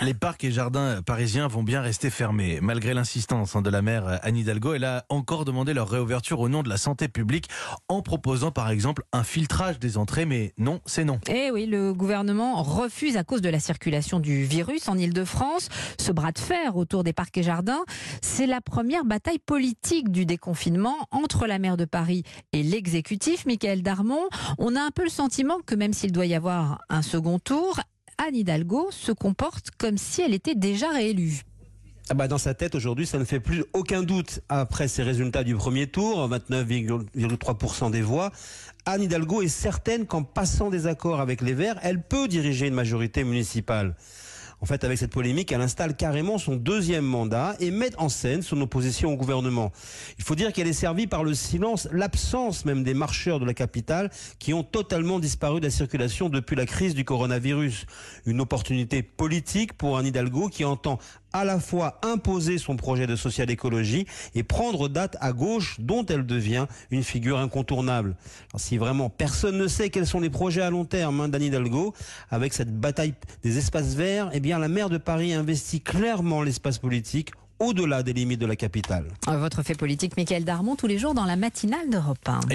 Les parcs et jardins parisiens vont bien rester fermés. Malgré l'insistance hein, de la maire Anne Hidalgo, elle a encore demandé leur réouverture au nom de la santé publique en proposant par exemple un filtrage des entrées. Mais non, c'est non. Eh oui, le gouvernement refuse à cause de la circulation du virus en Ile-de-France. Ce bras de fer autour des parcs et jardins, c'est la première bataille politique du déconfinement entre la maire de Paris et l'exécutif, Michael Darmon. On a un peu le sentiment que même s'il doit y avoir un second tour, Anne Hidalgo se comporte comme si elle était déjà réélue. Ah bah dans sa tête aujourd'hui, ça ne fait plus aucun doute. Après ces résultats du premier tour, 29,3% des voix, Anne Hidalgo est certaine qu'en passant des accords avec les Verts, elle peut diriger une majorité municipale. En fait, avec cette polémique, elle installe carrément son deuxième mandat et met en scène son opposition au gouvernement. Il faut dire qu'elle est servie par le silence, l'absence même des marcheurs de la capitale qui ont totalement disparu de la circulation depuis la crise du coronavirus. Une opportunité politique pour Anne Hidalgo qui entend à la fois imposer son projet de social-écologie et prendre date à gauche dont elle devient une figure incontournable. si vraiment personne ne sait quels sont les projets à long terme hein, d'Anne Hidalgo, avec cette bataille des espaces verts, eh bien la maire de Paris investit clairement l'espace politique au-delà des limites de la capitale. Votre fait politique, Michael Darmon, tous les jours dans la matinale d'Europe 1.